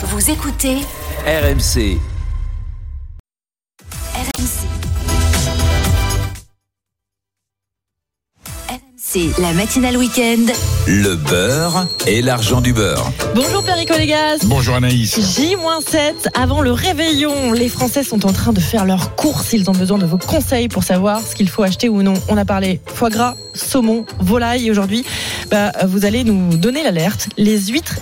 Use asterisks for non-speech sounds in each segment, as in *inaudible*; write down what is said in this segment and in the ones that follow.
Vous écoutez RMC. RMC. RMC, la matinale week-end. Le beurre et l'argent du beurre. Bonjour Perico Légas. Bonjour Anaïs. J-7 avant le réveillon. Les Français sont en train de faire leurs courses. Ils ont besoin de vos conseils pour savoir ce qu'il faut acheter ou non. On a parlé foie gras, saumon, volaille. Et aujourd'hui, bah, vous allez nous donner l'alerte. Les huîtres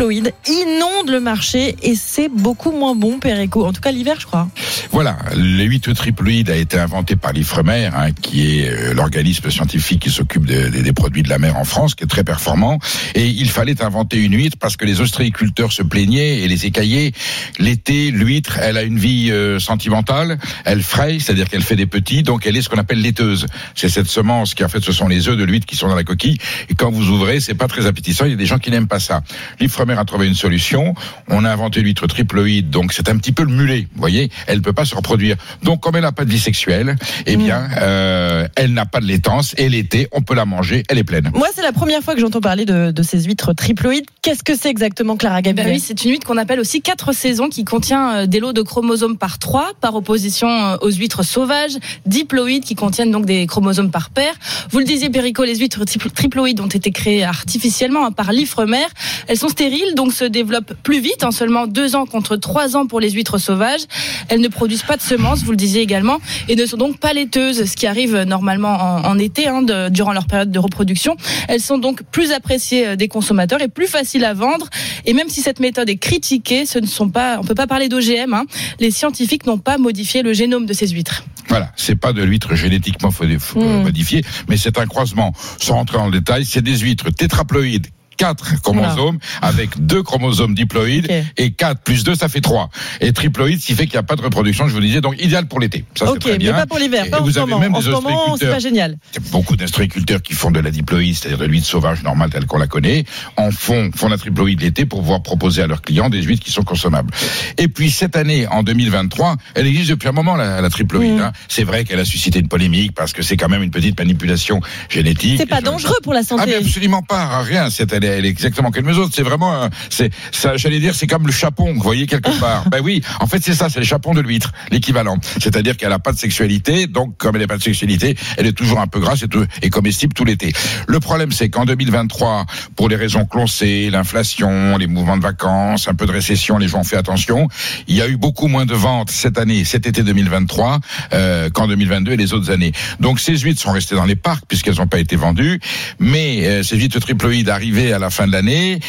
triploïdes inondent le marché et c'est beaucoup moins bon, Perico. En tout cas, l'hiver, je crois. Voilà, le 8 triploïde a été inventé par l'Ifremer, hein, qui est euh, l'organisme scientifique qui s'occupe de- de- des produits de la mer en France, qui est très performant. Et il fallait inventer une huître parce que les ostréiculteurs se plaignaient et les écaillés. L'été, l'huître, elle a une vie euh, sentimentale, elle fraye, c'est-à-dire qu'elle fait des petits, donc elle est ce qu'on appelle laiteuse. C'est cette semence qui en fait ce sont les œufs de l'huître qui sont dans la coquille. Et quand vous ouvrez, c'est pas très appétissant. Il y a des gens qui n'aiment pas ça. L'Ifremer a trouvé une solution. On a inventé l'huître triploïde, donc c'est un petit peu le mulet. Vous voyez, elle peut pas se reproduire. Donc comme elle n'a pas de vie sexuelle, eh bien, euh, elle n'a pas de laitance. Et l'été, on peut la manger. Elle est pleine. Moi, c'est la première fois que j'entends parler de, de ces huîtres triploïdes. Qu'est-ce que c'est exactement, Clara Ben Gabriel oui, c'est une huître qu'on appelle aussi quatre saisons qui contient euh, des lots de chromosomes par trois, par opposition euh, aux huîtres sauvages, diploïdes qui contiennent donc des chromosomes par paire. Vous le disiez, Perico, les huîtres tripl- triploïdes ont été créées artificiellement hein, par l'Ifremer. Elles sont stériles, donc se développent plus vite, en seulement deux ans contre trois ans pour les huîtres sauvages. Elles ne produisent pas de semences, vous le disiez également, et ne sont donc pas laiteuses, ce qui arrive normalement en, en été, hein, de- durant leur période de reproduction. Elles sont donc plus appréciées euh, des consommateurs et plus faciles à vendre. Et même si cette méthode est critiquée, ce ne sont pas, on peut pas parler d'OGM. Hein. Les scientifiques n'ont pas modifié le génome de ces huîtres. Voilà, c'est pas de l'huître génétiquement fo- fo- Mm. modifiée, mais c'est un croisement. Sans rentrer dans le détail, c'est des huîtres tétraploïdes. Quatre chromosomes avec deux chromosomes diploïdes et 4 plus 2 ça fait 3 et triploïde ce qui fait qu'il n'y a pas de reproduction je vous disais donc idéal pour l'été ça c'est Ok, très mais bien pas pour l'hiver, Et pas en vous ce avez moment. même En des ce moment, c'est pas génial. beaucoup d'ostréiculteurs qui font de la diploïde, c'est-à-dire de l'huître sauvage normale telle qu'on la connaît, en font, font la triploïde l'été pour pouvoir proposer à leurs clients des huîtres qui sont consommables. Et puis cette année, en 2023, elle existe depuis un moment la, la triploïde. Mm. hein. C'est vrai qu'elle a suscité une polémique parce que c'est quand même une petite manipulation génétique. C'est pas dangereux pour la ah santé. mais absolument pas, rien. C'est elle, est- elle est exactement comme les autres. C'est vraiment, c'est ça. J'allais dire, c'est comme le chapon, vous voyez quelque *laughs* part. ben oui, en fait c'est ça, c'est le chapon de l'huître, l'équivalent. C'est-à-dire qu'elle a pas de sexualité, donc comme elle n'a pas de sexualité, elle est toujours un peu grasse et, tout- et comestible tout l'été. Le problème, c'est qu'en 2023, pour les raisons que l'on sait, l'inflation, les mouvements de vacances, un peu de récession, les gens ont fait attention. Il y a eu beaucoup moins de ventes cette année, cet été 2023, euh, qu'en 2022 et les autres années. Donc ces huîtres sont restées dans les parcs puisqu'elles n'ont pas été vendues, mais euh, ces huîtres triploïdes arrivées à la fin de l'année.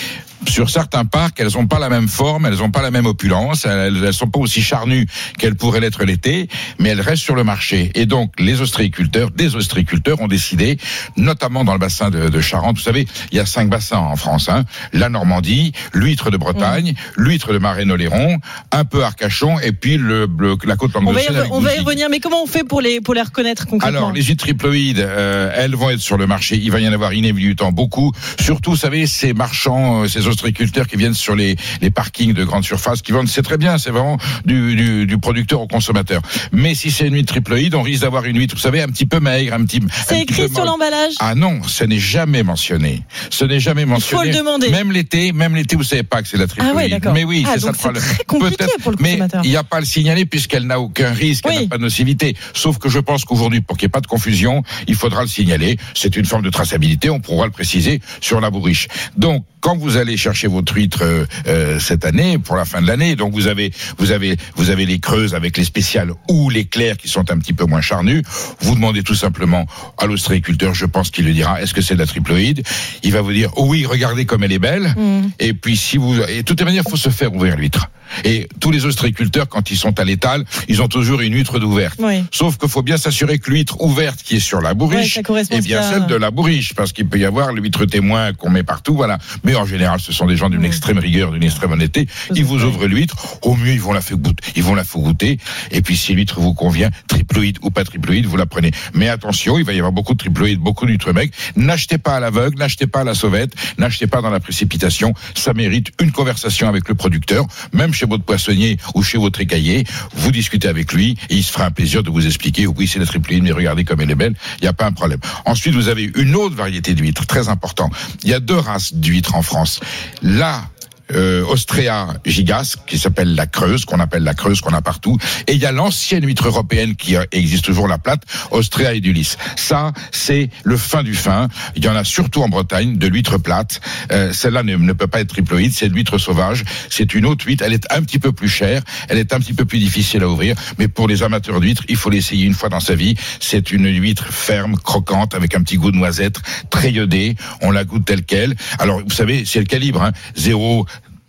Sur certains parcs, elles n'ont pas la même forme, elles n'ont pas la même opulence, elles, elles sont pas aussi charnues qu'elles pourraient l'être l'été, mais elles restent sur le marché. Et donc, les ostréiculteurs, des ostréiculteurs ont décidé, notamment dans le bassin de, de Charente, vous savez, il y a cinq bassins en France, hein, la Normandie, l'huître de Bretagne, l'huître de Marais-Noléron, un peu Arcachon, et puis le, le- la côte On va, y, languedocienne. on va y revenir, mais comment on fait pour les, pour les reconnaître concrètement? Alors, les huîtres triploïdes, euh, elles vont être sur le marché. Il va y en avoir inévitablement beaucoup. Surtout, vous savez, ces marchands, euh, ces ostréiculteurs qui viennent sur les, les parkings de grande surface, qui vendent, c'est très bien, c'est vraiment du, du, du producteur au consommateur. Mais si c'est une huître triploïde, on risque d'avoir une huître, vous savez, un petit peu maigre, un petit. C'est écrit sur l'emballage? Ah non, ce n'est jamais mentionné. Ce n'est jamais mentionné. le demander. Même l'été, même l'été, vous savez pas que c'est la triploïde. Ah ouais, d'accord. Mais oui, Ah, c'est ça le problème. c'est très compliqué pour le mais consommateur. il n'y a pas à le signaler puisqu'elle n'a aucun risque, elle n'a pas de nocivité. Sauf que je pense qu'aujourd'hui, pour qu'il n'y ait pas de confusion, il faudra le signaler. C'est une forme de traçabilité, on pourra le préciser sur la bourriche. Donc, quand vous allez chercher votre huître euh, euh, cette année, pour la fin de l'année, donc vous avez, vous avez, vous avez les creuses avec les spéciales ou les clairs qui sont un petit peu moins charnus. Vous demandez tout simplement à l'ostréiculteur, je pense qu'il le dira, est-ce que c'est de la triploïde? Il va vous dire, oh oui, regardez comme elle est belle. Mm. Et puis si vous, et de toute manière, faut se faire ouvrir l'huître. Et tous les ostréiculteurs, quand ils sont à l'étal, ils ont toujours une huître d'ouverte. Oui. Sauf qu'il faut bien s'assurer que l'huître ouverte qui est sur la Ouais, bourriche correspond est bien à- celle de la bourriche, parce qu'il peut y avoir l'huître témoin qu'on met partout, voilà. Mais en général, ce sont des gens d'une extrême rigueur, d'une extrême honnêteté. Ils vous ouvrent l'huître, au mieux ils vont la faire goûter, ils vont la faire goûter. Et puis si l'huître vous convient, triploïde ou pas triploïde, vous la prenez. Mais attention, il va y avoir beaucoup de triploïdes, beaucoup d'huîtres mecs. N'achetez pas à l'aveugle, n'achetez pas à la sauvette, n'achetez pas dans la précipitation. Ça mérite une conversation avec le producteur, même chez votre poissonnier ou chez votre écaillé. Vous discutez avec lui et il se fera un plaisir de vous expliquer. Oui, c'est la triploïde, mais regardez comme elle est belle. Il n'y a pas un problème. Ensuite, vous avez une autre variété d'huîtres, très important. Il y a deux races d'huîtres en France. Là, euh, Ostrea gigas, qui s'appelle la Creuse, qu'on appelle la Creuse, qu'on a partout. Et il y a l'ancienne huître européenne qui euh, existe toujours, la plate, Ostrea edulis. Ça, c'est le fin du fin. Il y en a surtout en Bretagne, de l'huître plate. Euh, Celle-là ne, peut pas être triploïde, c'est de l'huître sauvage. C'est une autre huître. Elle est un petit peu plus chère, elle est un petit peu plus difficile à ouvrir. Mais pour les amateurs d'huîtres, il faut l'essayer une fois dans sa vie. C'est une huître ferme, croquante, avec un petit goût de noisette, très iodée. On la goûte telle quelle. Alors, vous savez, c'est le calibre, hein.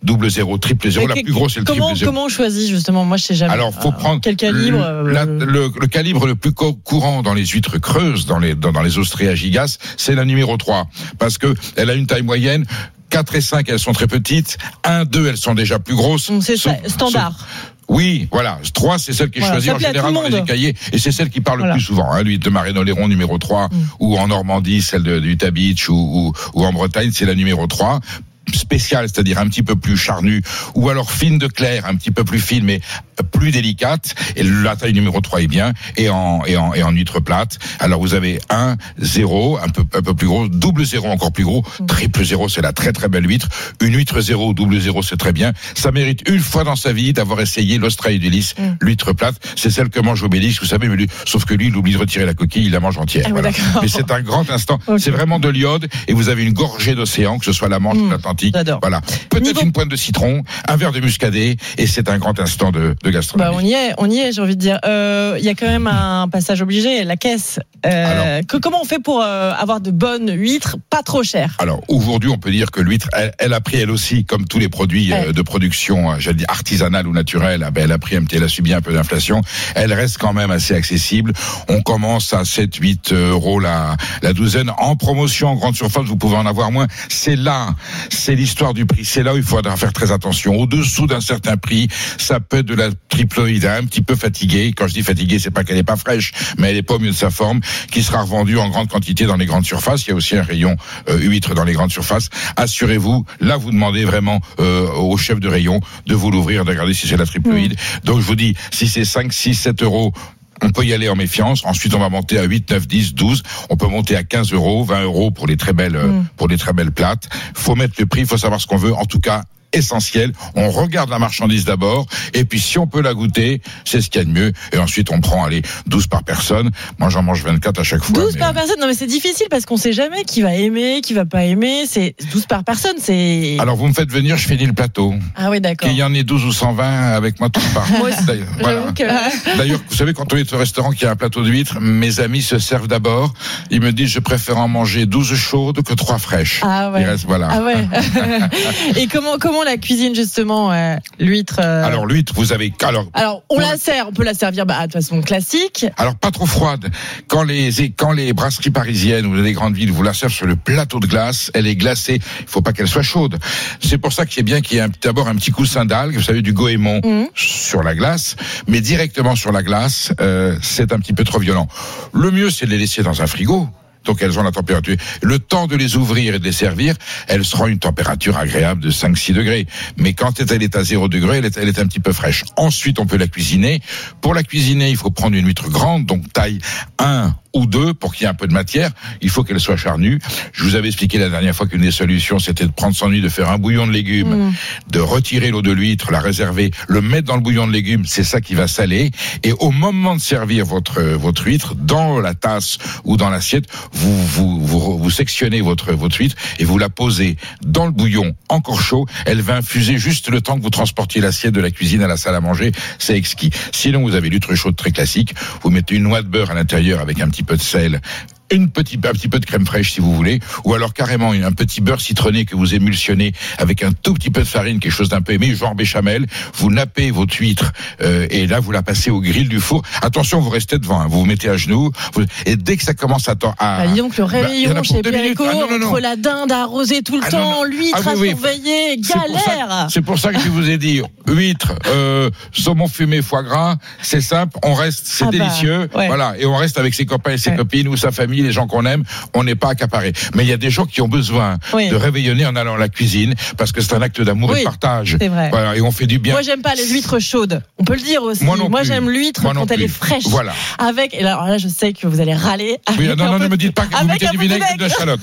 Double zéro, triple zéro. La plus grosse, c'est le comment, triple zéro. comment on choisit justement? Moi, je sais jamais. Alors, faut Euh, prendre quel calibre le, euh, la- le- le calibre le plus co- courant dans les huîtres creuses, dans les dans, dans les Ostrea gigas, c'est la numéro 3 parce que elle a une taille moyenne. 4 et 5, elles sont très petites. 1, 2, elles sont déjà plus grosses. Donc, C'est standard. sauf- oui, voilà. 3, c'est celle qui est Voilà, choisie en général dans le les cahiers. Et c'est celle qui parle Voilà. le plus souvent. Hein, L'huile de Marénoléron numéro 3, Mm. ou en Normandie, celle de, du Beach, ou, ou, ou en Bretagne, c'est la numéro 3 spéciale, c'est-à-dire un petit peu plus charnue, ou alors fine de clair, un petit peu plus fine, mais plus délicate. Et la taille numéro 3 est bien, et en, et en, et en huître plate. Alors vous avez 1, 0, un peu, un peu plus gros, double 0 encore plus gros, triple 0, c'est la très très belle huître. Une huître 0, double 0, c'est très bien. Ça mérite une fois dans sa vie d'avoir essayé l'Australie l'huître plate. C'est celle que mange Obélix, vous savez, mais lui, sauf que lui, il oublie de retirer la coquille, il la mange entière. Ah voilà. Mais c'est un grand instant. Ok. C'est vraiment de l'iode, et vous avez une gorgée d'océan, que ce soit la Manche ou Mm. l'Atlantique. J'adore. Voilà. Peut-être Niveau- une pointe de citron, un verre de muscadet, et c'est un grand instant de, de gastronomie. Bah, on y est, on y est, j'ai envie de dire. Euh, Il y a quand même un passage obligé, la caisse. Euh, que, comment on fait pour euh, avoir de bonnes huîtres, pas trop chères? Alors aujourd'hui, on peut dire que l'huître, elle, elle a pris elle aussi, comme tous les produits euh, Ouais. de production, euh, j'allais dire artisanale ou naturelle, ah ben, elle a pris un petit, elle a subi un peu d'inflation. Elle reste quand même assez accessible. On commence à 7, 8 euros la, la douzaine. En promotion, en grande surface, vous pouvez en avoir moins. C'est là, c'est l'histoire du prix. C'est là où il faudra faire très attention. Au-dessous d'un certain prix, ça peut être de la triploïde, un petit peu fatiguée. Quand je dis fatiguée, c'est pas qu'elle est pas fraîche, mais elle est pas au mieux de sa forme, qui sera revendue en grande quantité dans les grandes surfaces. Il y a aussi un rayon euh, huître dans les grandes surfaces. Assurez-vous, là vous demandez vraiment euh, au chef de rayon de vous l'ouvrir, de regarder si c'est la triploïde. Donc je vous dis, si c'est 5, 6, 7 euros, on peut y aller en méfiance. Ensuite, on va monter à 8, 9, 10, 12. On peut monter à 15 euros, 20 euros pour les très belles, euh, Mm. pour les très belles plates. Faut mettre le prix, faut savoir ce qu'on veut. En tout cas, essentiel. On regarde la marchandise d'abord, et puis si on peut la goûter, c'est ce qu'il y a de mieux. Et ensuite, on prend, allez, 12 par personne. Moi, j'en mange 24 à chaque fois. 12 mais- par personne Non, mais c'est difficile parce qu'on sait jamais qui va aimer, qui va pas aimer. C'est 12 par personne, c'est. Alors, vous me faites venir, je finis le plateau. Ah oui, d'accord. Qu'il y en ait 12 ou 120 avec moi tout part. *laughs* Moi. D'ailleurs, voilà. Que *laughs* D'ailleurs, vous savez, quand on est au restaurant qui a un plateau d'huîtres, mes amis se servent d'abord. Ils me disent, je préfère en manger 12 chaudes que 3 fraîches. Ah ouais. Il reste, voilà. Ah ouais. *laughs* Et comment comment la cuisine justement euh, l'huître euh, Alors, l'huître, vous avez, alors, alors, on la sert, on peut la servir bah, de façon classique. Alors pas trop froide. Quand les quand les brasseries parisiennes ou les grandes villes vous la servent sur le plateau de glace, elle est glacée. Il faut pas qu'elle soit chaude. C'est pour ça qu'il est bien qu'il y ait d'abord un petit coussin d'algues, vous savez du goémon Mhm. sur la glace, mais directement sur la glace, euh, c'est un petit peu trop violent. Le mieux c'est de les laisser dans un frigo. Donc elles ont la température. Le temps de les ouvrir et de les servir, elles seront une température agréable de 5-6 degrés. Mais quand elle est à 0 degré, elle est, elle est un petit peu fraîche. Ensuite, on peut la cuisiner. Pour la cuisiner, il faut prendre une huître grande, donc taille 1 ou 2 pour qu'il y ait un peu de matière. Il faut qu'elle soit charnue. Je vous avais expliqué la dernière fois qu'une des solutions, c'était de prendre son huile, de faire un bouillon de légumes, Mm. de retirer l'eau de l'huître, la réserver, le mettre dans le bouillon de légumes, c'est ça qui va saler. Et au moment de servir votre votre huître dans la tasse ou dans l'assiette, vous vous, vous vous sectionnez votre votre huître et vous la posez dans le bouillon encore chaud. Elle va infuser juste le temps que vous transportiez l'assiette de la cuisine à la salle à manger. C'est exquis. Sinon, vous avez l'huître chaude très classique. Vous mettez une noix de beurre à l'intérieur avec un petit peu de sel une petite, un petit peu de crème fraîche si vous voulez, ou alors carrément un petit beurre citronné que vous émulsionnez avec un tout petit peu de farine, quelque chose d'un peu aimé, genre béchamel. Vous nappez votre huître euh, et là vous la passez au grill du four. Attention, vous restez devant, hein, vous vous mettez à genoux vous- et dès que ça commence à temps à Ah, le bah, a réveillon pour chez. Perico, Ah, non, non, non. entre la dinde arrosée tout le Ah, temps, l'huître Ah, à oui, surveiller, galère. C'est pour ça que je vous ai dit huître, euh, saumon fumé, foie gras, c'est simple, on reste, c'est Ah bah, délicieux, ouais. voilà, et on reste avec ses copains et ses Ouais. copines ou sa famille famille, les gens qu'on aime, on n'est pas accaparé. Mais il y a des gens qui ont besoin Oui. de réveillonner en allant à la cuisine parce que c'est un acte d'amour et de partage. c'est vrai. Voilà, et on fait du bien. Moi, j'aime pas les huîtres chaudes. On peut le dire aussi. Moi plus. j'aime l'huître Moi quand elle plus. est fraîche. Voilà. Avec, et alors là, je sais que vous allez râler. Oui, non, non, ne me dites pas que vous mettez du vinaigre et de l'échalote.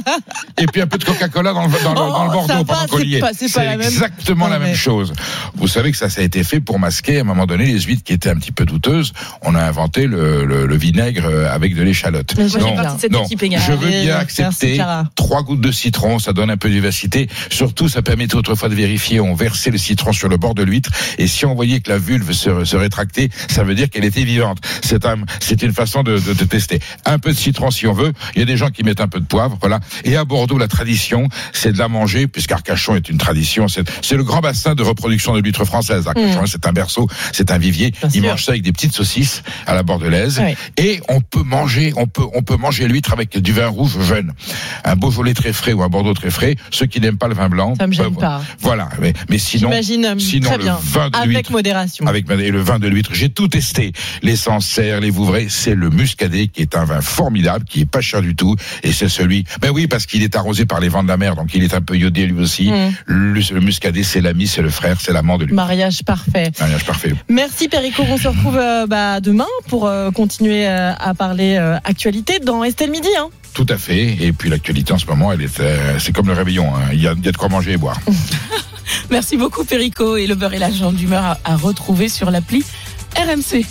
*laughs* et puis un peu de Coca-Cola dans le, dans le, dans le Oh, Bordeaux pendant y c'est la même- exactement la mais- même chose. Vous savez que ça, ça a été fait pour masquer à un moment donné les huîtres qui étaient un petit peu douteuses. On a inventé le, le, le vinaigre euh, avec de l'échalote. Mais Moi, j'ai Non, partie de cette non, équipe également. je veux bien accepter trois gouttes de citron, ça donne un peu de vivacité. Surtout, ça permettait autrefois de vérifier. On versait le citron sur le bord de l'huître et si on voyait que la vulve se, se rétractait, ça veut dire qu'elle était vivante. C'est un, c'est une façon de, de, de tester. Un peu de citron si on veut. Il y a des gens qui mettent un peu de poivre, voilà. Et à Bordeaux, la tradition, c'est de la manger, puisqu'Arcachon est une tradition. C'est le grand bassin de reproduction de l'huître française. Arcachon, c'est un berceau, c'est un vivier. Bien Ils sûr. mangent ça avec des petites saucisses à la bordelaise. Et on peut manger, on peut, on peut manger l'huître avec du vin rouge jeune. Un Beaujolais très frais ou un Bordeaux très frais. Ceux qui n'aiment pas le vin blanc. Ça me gêne peuvent- pas. Voilà. Mais, mais sinon, euh, sinon le bien. vin de Avec l'huître. modération. Avec et le vin de l'huître, j'ai tout testé. Les Sancerre, les Vouvray, c'est le Muscadet qui est un vin formidable, qui est pas cher du tout, et c'est celui. Ben oui, parce qu'il est arrosé par les vents de la mer, donc il est un peu iodé lui aussi. Mm. Le, le Muscadet, c'est l'ami, c'est le frère, c'est l'amant de lui. Mariage parfait. Mariage parfait. Merci Perico, on se retrouve euh, bah, demain pour euh, continuer euh, à parler euh, dans Estelle Midi. Hein. Tout à fait. Et puis l'actualité en ce moment, elle est, euh, c'est comme le réveillon. hein. Il y, a, il y a de quoi manger et boire. *laughs* Merci beaucoup, Perico. Et le beurre et l'argent d'humeur à, à retrouver sur l'appli RMC.